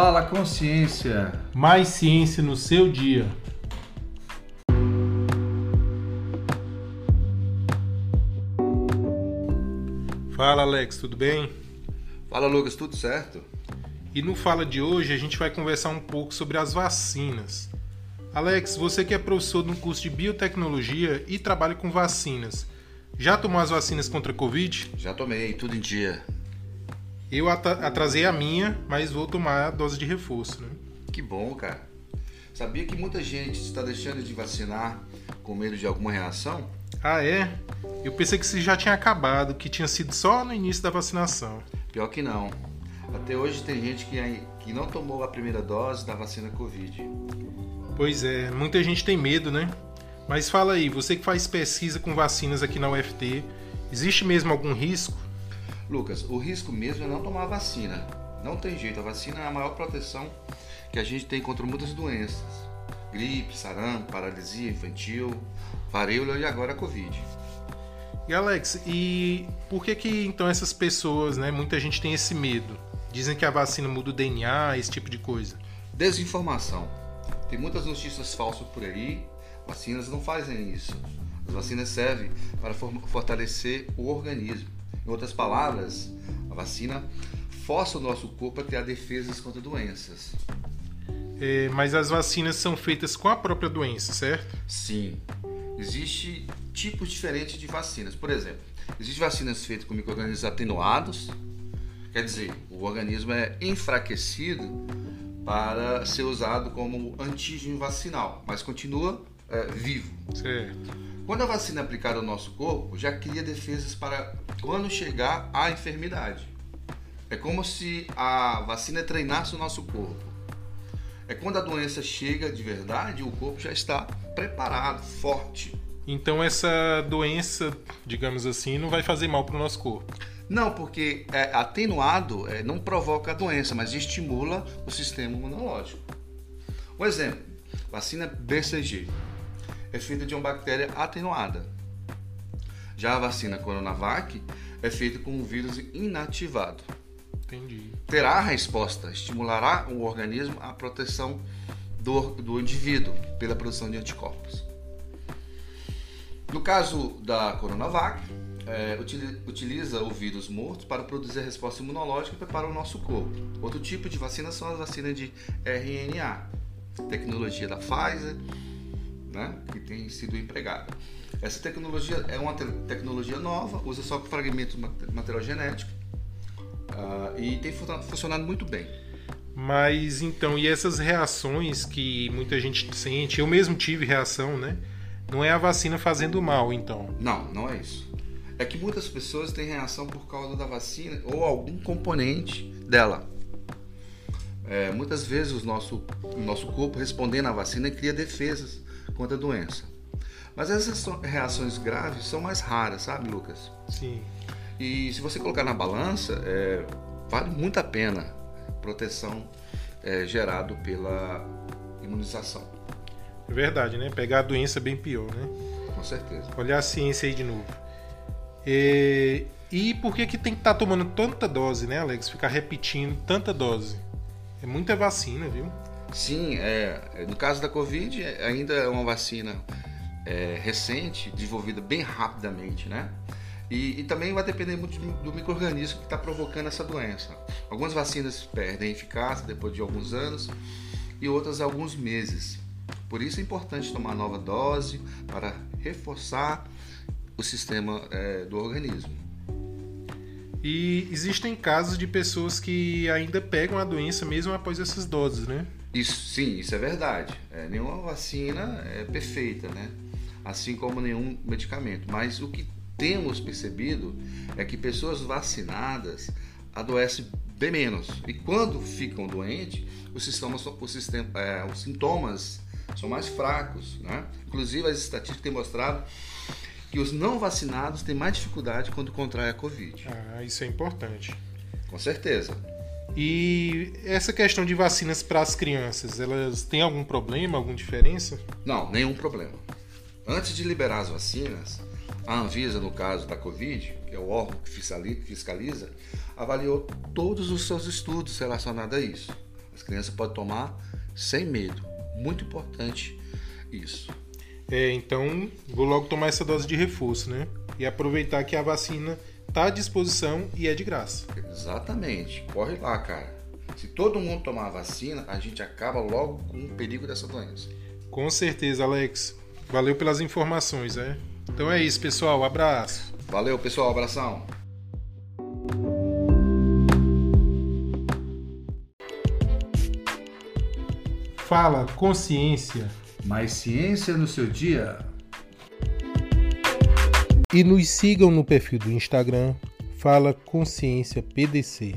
Fala Consciência. Mais ciência no seu dia. Fala Alex, tudo bem? Fala Lucas, tudo certo? E no Fala de hoje a gente vai conversar um pouco sobre as vacinas. Alex, você que é professor no curso de biotecnologia e trabalha com vacinas, já tomou as vacinas contra a Covid? Já tomei, tudo em dia. Eu atrasei a minha, mas vou tomar a dose de reforço, né? Que bom, cara. Sabia que muita gente está deixando de vacinar com medo de alguma reação? Ah, é? Eu pensei que isso já tinha acabado, que tinha sido só no início da vacinação. Pior que não. Até hoje tem gente que, que não tomou a primeira dose da vacina Covid. Pois é, muita gente tem medo, né? Mas fala aí, você que faz pesquisa com vacinas aqui na UFT, existe mesmo algum risco? Lucas, o risco mesmo é não tomar a vacina. Não tem jeito, a vacina é a maior proteção que a gente tem contra muitas doenças. Gripe, sarampo, paralisia infantil, varíola e agora a Covid. E Alex, e por que que então essas pessoas, né, muita gente tem esse medo? Dizem que a vacina muda o DNA, esse tipo de coisa. Desinformação. Tem muitas notícias falsas por aí. Vacinas não fazem isso. As vacinas servem para fortalecer o organismo. Em outras palavras, a vacina força o nosso corpo a criar defesas contra doenças. É, mas as vacinas são feitas com a própria doença, certo? Sim. Existem tipos diferentes de vacinas. Por exemplo, existem vacinas feitas com micro-organismos atenuados, quer dizer, o organismo é enfraquecido para ser usado como antígeno vacinal, mas continua é, vivo. Certo. Quando a vacina é aplicada ao nosso corpo, já cria defesas para quando chegar a enfermidade. É como se a vacina treinasse o nosso corpo. É quando a doença chega de verdade, o corpo já está preparado, forte. Então essa doença, digamos assim, não vai fazer mal para o nosso corpo. Não, porque é, atenuado é, não provoca a doença, mas estimula o sistema imunológico. Um exemplo: vacina BCG é feita de uma bactéria atenuada. Já a vacina Coronavac é feita com um vírus inativado. Entendi. Terá a resposta, estimulará o organismo a proteção do, do indivíduo pela produção de anticorpos. No caso da Coronavac, é, utiliza o vírus morto para produzir a resposta imunológica e o nosso corpo. Outro tipo de vacina são as vacinas de RNA, tecnologia da Pfizer, né, que tem sido empregada. Essa tecnologia é uma te tecnologia nova, usa só fragmentos de material genético uh, e tem funcionado muito bem. Mas então, e essas reações que muita gente sente, eu mesmo tive reação, né? Não é a vacina fazendo mal, então? Não, não é isso. É que muitas pessoas têm reação por causa da vacina ou algum componente dela. É, muitas vezes o nosso, o nosso corpo respondendo à vacina cria defesas contra a doença. Mas essas reações graves são mais raras, sabe, Lucas? Sim. E se você colocar na balança, é, vale muito a pena a proteção é, gerado pela imunização. É verdade, né? Pegar a doença é bem pior, né? Com certeza. Olhar a ciência aí de novo. E, e por que, que tem que estar tá tomando tanta dose, né, Alex? Ficar repetindo tanta dose. É muita vacina, viu? Sim, é, no caso da Covid, é, ainda é uma vacina é, recente, desenvolvida bem rapidamente, né? E, e também vai depender muito do microorganismo que está provocando essa doença. Algumas vacinas perdem eficácia depois de alguns anos e outras alguns meses. Por isso é importante tomar nova dose para reforçar o sistema é, do organismo. E existem casos de pessoas que ainda pegam a doença mesmo após essas doses, né? Isso, sim, isso é verdade. É, nenhuma vacina é perfeita, né? Assim como nenhum medicamento. Mas o que temos percebido é que pessoas vacinadas adoecem bem menos. E quando ficam doentes, os, sistema, é, os sintomas são mais fracos. Né? Inclusive, as estatísticas têm mostrado que os não vacinados têm mais dificuldade quando contraem a Covid. Ah, isso é importante. Com certeza. E essa questão de vacinas para as crianças, elas têm algum problema, alguma diferença? Não, nenhum problema. Antes de liberar as vacinas, a Anvisa, no caso da Covid, que é o órgão que fiscaliza, avaliou todos os seus estudos relacionados a isso. As crianças podem tomar sem medo. Muito importante isso. É, então vou logo tomar essa dose de reforço, né? E aproveitar que a vacina está à disposição e é de graça. Exatamente. Corre lá, cara. Se todo mundo tomar a vacina, a gente acaba logo com o perigo dessa doença. Com certeza, Alex. Valeu pelas informações, né? Então é isso, pessoal. Abraço. Valeu, pessoal. Abração. Fala Consciência. Mais ciência no seu dia. E nos sigam no perfil do Instagram Fala Consciência PDC.